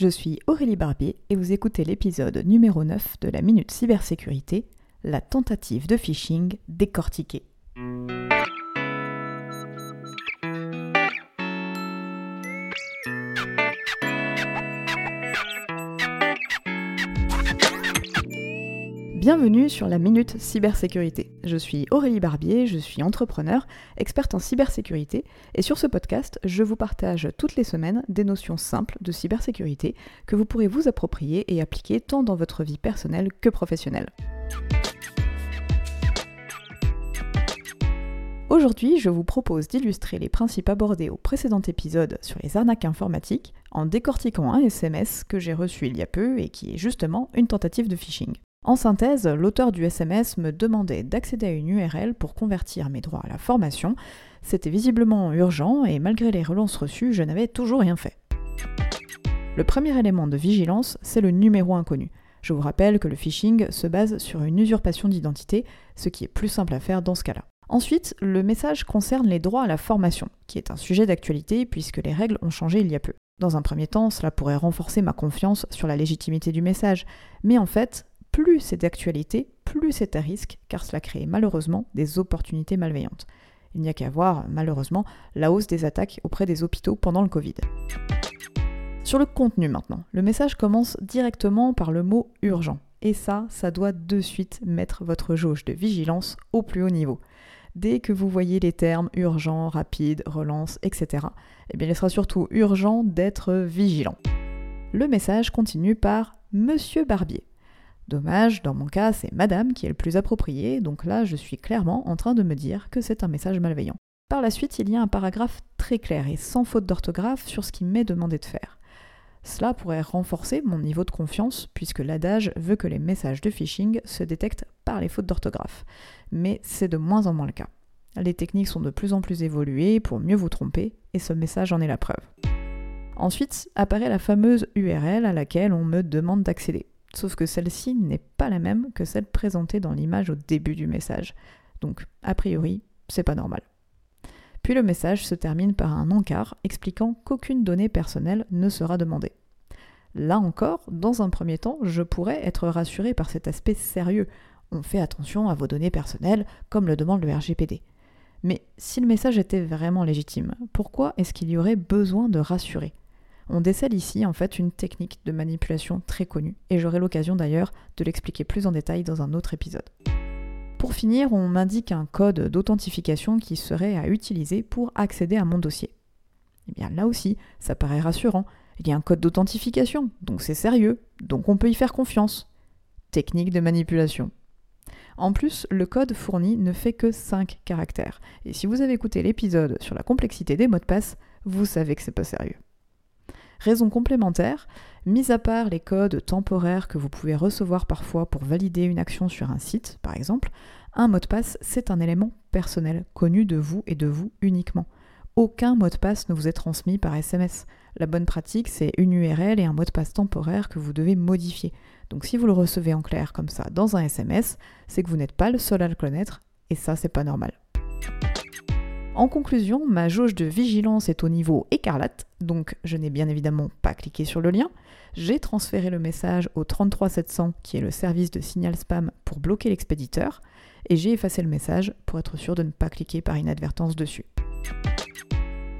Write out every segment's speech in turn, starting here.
Je suis Aurélie Barbier et vous écoutez l'épisode numéro 9 de la Minute Cybersécurité, la tentative de phishing décortiquée. Bienvenue sur la Minute Cybersécurité. Je suis Aurélie Barbier, je suis entrepreneur, experte en cybersécurité, et sur ce podcast, je vous partage toutes les semaines des notions simples de cybersécurité que vous pourrez vous approprier et appliquer tant dans votre vie personnelle que professionnelle. Aujourd'hui, je vous propose d'illustrer les principes abordés au précédent épisode sur les arnaques informatiques en décortiquant un SMS que j'ai reçu il y a peu et qui est justement une tentative de phishing. En synthèse, l'auteur du SMS me demandait d'accéder à une URL pour convertir mes droits à la formation. C'était visiblement urgent et malgré les relances reçues, je n'avais toujours rien fait. Le premier élément de vigilance, c'est le numéro inconnu. Je vous rappelle que le phishing se base sur une usurpation d'identité, ce qui est plus simple à faire dans ce cas-là. Ensuite, le message concerne les droits à la formation, qui est un sujet d'actualité puisque les règles ont changé il y a peu. Dans un premier temps, cela pourrait renforcer ma confiance sur la légitimité du message, mais en fait, plus c'est d'actualité, plus c'est à risque, car cela crée malheureusement des opportunités malveillantes. Il n'y a qu'à voir, malheureusement, la hausse des attaques auprès des hôpitaux pendant le Covid. Sur le contenu maintenant, le message commence directement par le mot urgent. Et ça, ça doit de suite mettre votre jauge de vigilance au plus haut niveau. Dès que vous voyez les termes urgent, rapide, relance, etc., eh bien il sera surtout urgent d'être vigilant. Le message continue par Monsieur Barbier. Dommage, dans mon cas, c'est Madame qui est le plus approprié, donc là, je suis clairement en train de me dire que c'est un message malveillant. Par la suite, il y a un paragraphe très clair et sans faute d'orthographe sur ce qui m'est demandé de faire. Cela pourrait renforcer mon niveau de confiance puisque l'adage veut que les messages de phishing se détectent par les fautes d'orthographe. Mais c'est de moins en moins le cas. Les techniques sont de plus en plus évoluées pour mieux vous tromper et ce message en est la preuve. Ensuite apparaît la fameuse URL à laquelle on me demande d'accéder sauf que celle-ci n'est pas la même que celle présentée dans l'image au début du message. Donc, a priori, c'est pas normal. Puis le message se termine par un encart expliquant qu'aucune donnée personnelle ne sera demandée. Là encore, dans un premier temps, je pourrais être rassuré par cet aspect sérieux. On fait attention à vos données personnelles, comme le demande le RGPD. Mais si le message était vraiment légitime, pourquoi est-ce qu'il y aurait besoin de rassurer? On décèle ici en fait une technique de manipulation très connue, et j'aurai l'occasion d'ailleurs de l'expliquer plus en détail dans un autre épisode. Pour finir, on m'indique un code d'authentification qui serait à utiliser pour accéder à mon dossier. Eh bien là aussi, ça paraît rassurant. Il y a un code d'authentification, donc c'est sérieux, donc on peut y faire confiance. Technique de manipulation. En plus, le code fourni ne fait que 5 caractères. Et si vous avez écouté l'épisode sur la complexité des mots de passe, vous savez que c'est pas sérieux. Raison complémentaire, mis à part les codes temporaires que vous pouvez recevoir parfois pour valider une action sur un site, par exemple, un mot de passe, c'est un élément personnel, connu de vous et de vous uniquement. Aucun mot de passe ne vous est transmis par SMS. La bonne pratique, c'est une URL et un mot de passe temporaire que vous devez modifier. Donc si vous le recevez en clair comme ça dans un SMS, c'est que vous n'êtes pas le seul à le connaître, et ça, c'est pas normal. En conclusion, ma jauge de vigilance est au niveau écarlate, donc je n'ai bien évidemment pas cliqué sur le lien. J'ai transféré le message au 33700 qui est le service de signal spam pour bloquer l'expéditeur, et j'ai effacé le message pour être sûr de ne pas cliquer par inadvertance dessus.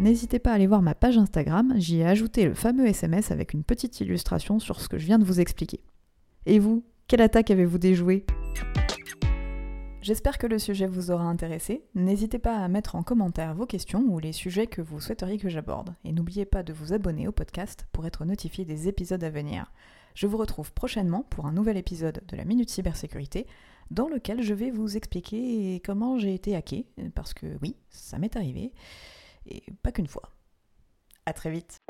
N'hésitez pas à aller voir ma page Instagram, j'y ai ajouté le fameux SMS avec une petite illustration sur ce que je viens de vous expliquer. Et vous, quelle attaque avez-vous déjoué J'espère que le sujet vous aura intéressé. N'hésitez pas à mettre en commentaire vos questions ou les sujets que vous souhaiteriez que j'aborde. Et n'oubliez pas de vous abonner au podcast pour être notifié des épisodes à venir. Je vous retrouve prochainement pour un nouvel épisode de la Minute Cybersécurité dans lequel je vais vous expliquer comment j'ai été hacké, parce que oui, ça m'est arrivé, et pas qu'une fois. À très vite.